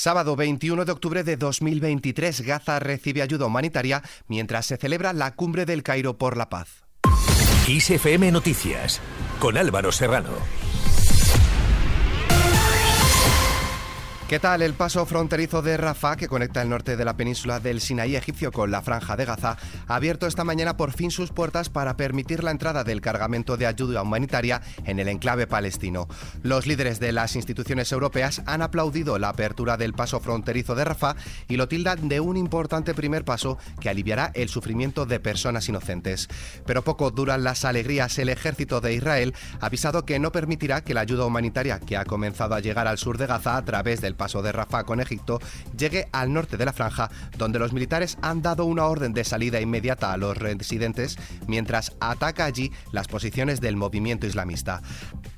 Sábado 21 de octubre de 2023, Gaza recibe ayuda humanitaria mientras se celebra la cumbre del Cairo por la paz. ISFM Noticias con Álvaro Serrano. ¿Qué tal? El paso fronterizo de Rafah, que conecta el norte de la península del Sinaí egipcio con la franja de Gaza, ha abierto esta mañana por fin sus puertas para permitir la entrada del cargamento de ayuda humanitaria en el enclave palestino. Los líderes de las instituciones europeas han aplaudido la apertura del paso fronterizo de Rafah y lo tildan de un importante primer paso que aliviará el sufrimiento de personas inocentes. Pero poco duran las alegrías. El ejército de Israel ha avisado que no permitirá que la ayuda humanitaria que ha comenzado a llegar al sur de Gaza a través del paso de Rafah con Egipto llegue al norte de la franja, donde los militares han dado una orden de salida inmediata a los residentes mientras ataca allí las posiciones del movimiento islamista.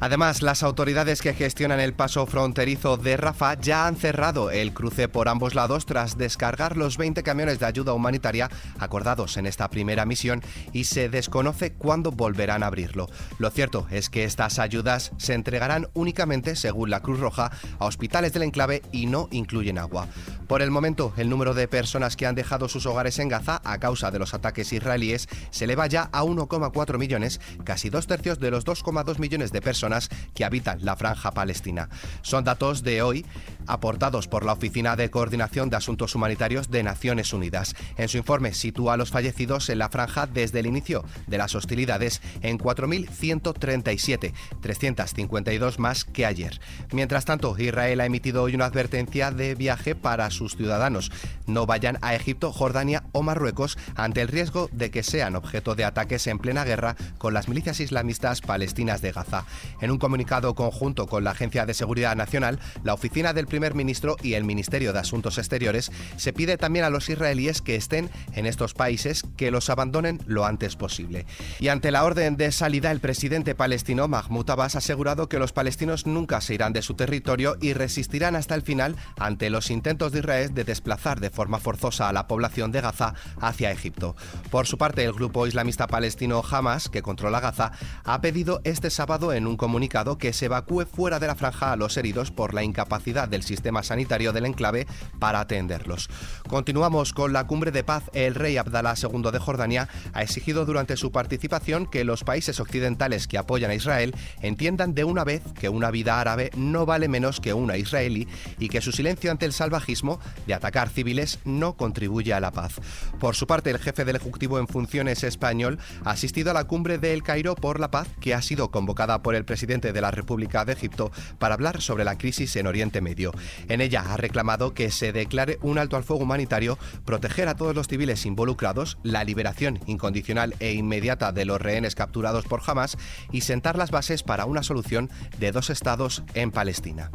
Además, las autoridades que gestionan el paso fronterizo de Rafah ya han cerrado el cruce por ambos lados tras descargar los 20 camiones de ayuda humanitaria acordados en esta primera misión y se desconoce cuándo volverán a abrirlo. Lo cierto es que estas ayudas se entregarán únicamente, según la Cruz Roja, a hospitales del enclave y no incluyen agua. Por el momento, el número de personas que han dejado sus hogares en Gaza a causa de los ataques israelíes se eleva ya a 1,4 millones, casi dos tercios de los 2,2 millones de personas que habitan la franja palestina. Son datos de hoy aportados por la Oficina de Coordinación de Asuntos Humanitarios de Naciones Unidas. En su informe sitúa a los fallecidos en la franja desde el inicio de las hostilidades en 4.137, 352 más que ayer. Mientras tanto, Israel ha emitido hoy una advertencia de viaje para sus ciudadanos. No vayan a Egipto, Jordania o Marruecos ante el riesgo de que sean objeto de ataques en plena guerra con las milicias islamistas palestinas de Gaza. En un comunicado conjunto con la Agencia de Seguridad Nacional, la oficina del primer ministro y el Ministerio de Asuntos Exteriores se pide también a los israelíes que estén en estos países que los abandonen lo antes posible. Y ante la orden de salida, el presidente palestino Mahmoud Abbas ha asegurado que los palestinos nunca se irán de su territorio y resistirán hasta el final ante los intentos de Israel de desplazar de forma forzosa a la población de Gaza hacia Egipto. Por su parte, el grupo islamista palestino Hamas, que controla Gaza, ha pedido este sábado en un comunicado que se evacúe fuera de la franja a los heridos por la incapacidad del sistema sanitario del enclave para atenderlos. Continuamos con la cumbre de paz. El rey Abdalá II de Jordania ha exigido durante su participación que los países occidentales que apoyan a Israel entiendan de una vez que una vida árabe no vale menos que una israelí y que su silencio ante el salvajismo de atacar civiles no contribuye a la paz. Por su parte, el jefe del Ejecutivo en funciones español ha asistido a la cumbre de El Cairo por la paz que ha sido convocada por el presidente de la República de Egipto para hablar sobre la crisis en Oriente Medio. En ella ha reclamado que se declare un alto al fuego humanitario, proteger a todos los civiles involucrados, la liberación incondicional e inmediata de los rehenes capturados por Hamas y sentar las bases para una solución de dos estados en Palestina.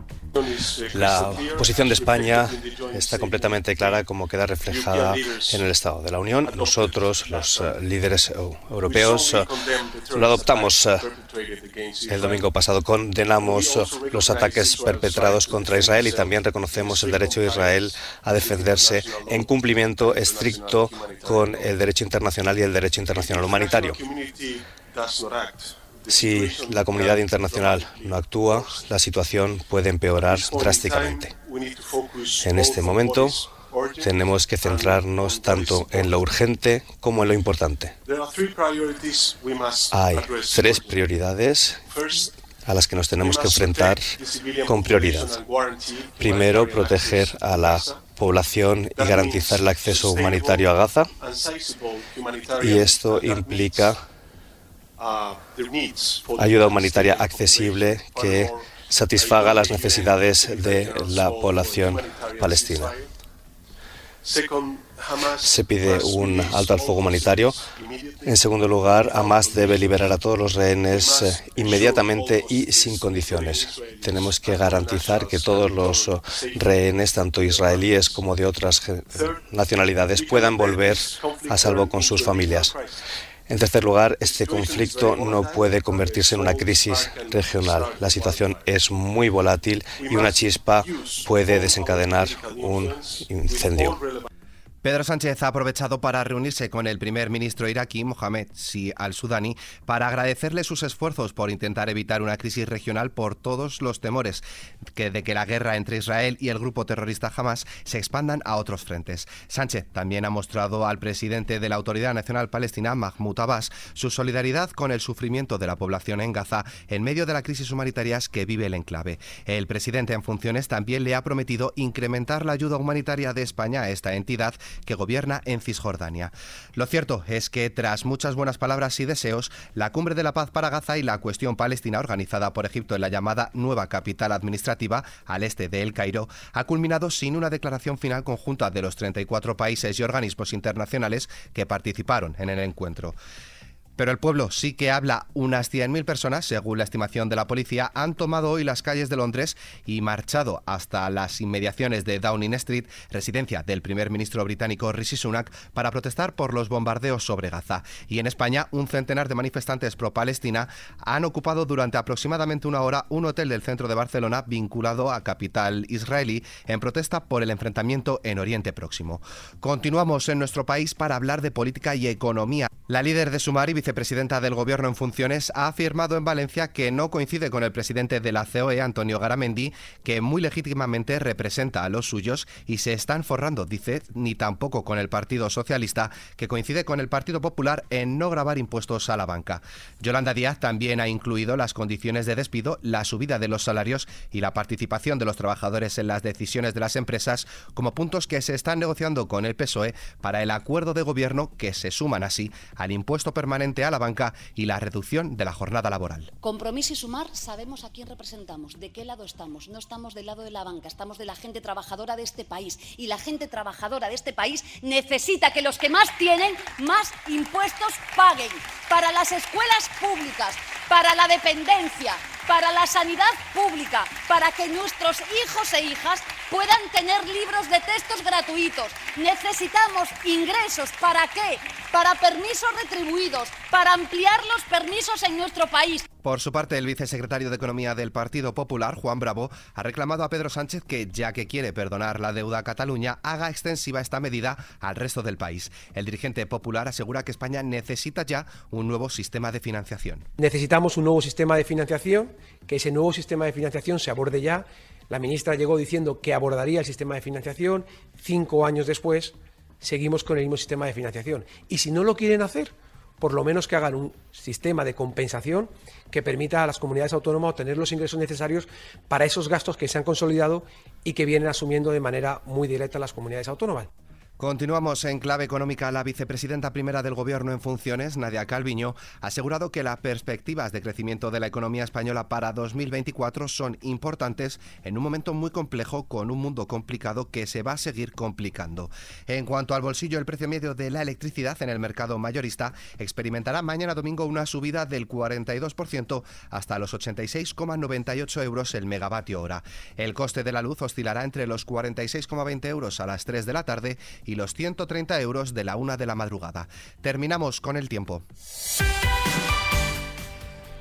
La posición de España está completamente clara como queda reflejada en el Estado de la Unión. Nosotros, los eh, líderes europeos, eh, lo adoptamos eh, el domingo pasado. Condenamos los ataques perpetrados contra Israel y también reconocemos el derecho de Israel a defenderse en cumplimiento estricto con el derecho internacional y el derecho internacional humanitario. Si la comunidad internacional no actúa, la situación puede empeorar drásticamente. En este momento, tenemos que centrarnos tanto en lo urgente como en lo importante. Hay tres prioridades a las que nos tenemos que enfrentar con prioridad. Primero, proteger a la población y garantizar el acceso humanitario a Gaza. Y esto implica ayuda humanitaria accesible que satisfaga las necesidades de la población palestina. Se pide un alto al fuego humanitario. En segundo lugar, Hamas debe liberar a todos los rehenes eh, inmediatamente y sin condiciones. Tenemos que garantizar que todos los eh, rehenes, tanto israelíes como de otras nacionalidades, puedan volver a salvo con sus familias. En tercer lugar, este conflicto no puede convertirse en una crisis regional. La situación es muy volátil y una chispa puede desencadenar un incendio. Pedro Sánchez ha aprovechado para reunirse con el primer ministro iraquí, Mohamed Si al-Sudani, para agradecerle sus esfuerzos por intentar evitar una crisis regional por todos los temores de que la guerra entre Israel y el grupo terrorista Hamas se expandan a otros frentes. Sánchez también ha mostrado al presidente de la Autoridad Nacional Palestina, Mahmoud Abbas, su solidaridad con el sufrimiento de la población en Gaza en medio de la crisis humanitaria que vive el enclave. El presidente en funciones también le ha prometido incrementar la ayuda humanitaria de España a esta entidad que gobierna en Cisjordania. Lo cierto es que tras muchas buenas palabras y deseos, la cumbre de la paz para Gaza y la cuestión palestina organizada por Egipto en la llamada nueva capital administrativa al este de El Cairo ha culminado sin una declaración final conjunta de los 34 países y organismos internacionales que participaron en el encuentro. Pero el pueblo sí que habla. Unas 100.000 personas, según la estimación de la policía, han tomado hoy las calles de Londres y marchado hasta las inmediaciones de Downing Street, residencia del primer ministro británico Rishi Sunak, para protestar por los bombardeos sobre Gaza. Y en España, un centenar de manifestantes pro-Palestina han ocupado durante aproximadamente una hora un hotel del centro de Barcelona vinculado a capital israelí en protesta por el enfrentamiento en Oriente Próximo. Continuamos en nuestro país para hablar de política y economía. La líder de Sumar y vicepresidenta del Gobierno en funciones ha afirmado en Valencia que no coincide con el presidente de la COE, Antonio Garamendi, que muy legítimamente representa a los suyos y se están forrando, dice, ni tampoco con el Partido Socialista, que coincide con el Partido Popular en no grabar impuestos a la banca. Yolanda Díaz también ha incluido las condiciones de despido, la subida de los salarios y la participación de los trabajadores en las decisiones de las empresas como puntos que se están negociando con el PSOE para el acuerdo de gobierno que se suman así al impuesto permanente a la banca y la reducción de la jornada laboral. Compromiso y sumar, sabemos a quién representamos, de qué lado estamos. No estamos del lado de la banca, estamos de la gente trabajadora de este país. Y la gente trabajadora de este país necesita que los que más tienen, más impuestos paguen. Para las escuelas públicas, para la dependencia, para la sanidad pública, para que nuestros hijos e hijas puedan tener libros de textos gratuitos. Necesitamos ingresos. ¿Para qué? Para permisos retribuidos, para ampliar los permisos en nuestro país. Por su parte, el vicesecretario de Economía del Partido Popular, Juan Bravo, ha reclamado a Pedro Sánchez que, ya que quiere perdonar la deuda a Cataluña, haga extensiva esta medida al resto del país. El dirigente popular asegura que España necesita ya un nuevo sistema de financiación. Necesitamos un nuevo sistema de financiación, que ese nuevo sistema de financiación se aborde ya. La ministra llegó diciendo que abordaría el sistema de financiación. Cinco años después, seguimos con el mismo sistema de financiación. Y si no lo quieren hacer, por lo menos que hagan un sistema de compensación que permita a las comunidades autónomas obtener los ingresos necesarios para esos gastos que se han consolidado y que vienen asumiendo de manera muy directa las comunidades autónomas. Continuamos en clave económica. La vicepresidenta primera del Gobierno en funciones, Nadia Calviño, ha asegurado que las perspectivas de crecimiento de la economía española para 2024 son importantes en un momento muy complejo con un mundo complicado que se va a seguir complicando. En cuanto al bolsillo, el precio medio de la electricidad en el mercado mayorista experimentará mañana domingo una subida del 42% hasta los 86,98 euros el megavatio hora. El coste de la luz oscilará entre los 46,20 euros a las 3 de la tarde y los 130 euros de la una de la madrugada. Terminamos con el tiempo.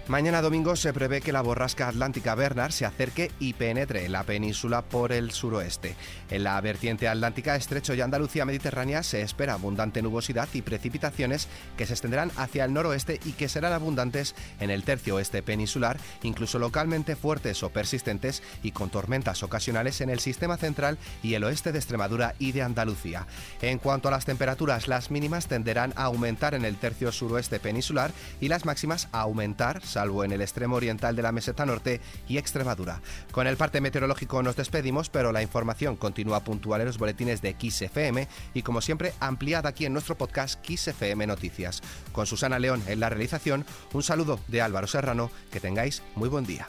Mañana domingo se prevé que la borrasca atlántica Bernard se acerque y penetre en la península por el suroeste. En la vertiente atlántica, estrecho y Andalucía mediterránea se espera abundante nubosidad y precipitaciones que se extenderán hacia el noroeste y que serán abundantes en el tercio oeste peninsular, incluso localmente fuertes o persistentes y con tormentas ocasionales en el sistema central y el oeste de Extremadura y de Andalucía. En cuanto a las temperaturas, las mínimas tenderán a aumentar en el tercio suroeste peninsular y las máximas a aumentar salvo en el extremo oriental de la meseta norte y Extremadura. Con el parte meteorológico nos despedimos, pero la información continúa puntual en los boletines de XFM y como siempre ampliada aquí en nuestro podcast XFM Noticias. Con Susana León en la realización, un saludo de Álvaro Serrano, que tengáis muy buen día.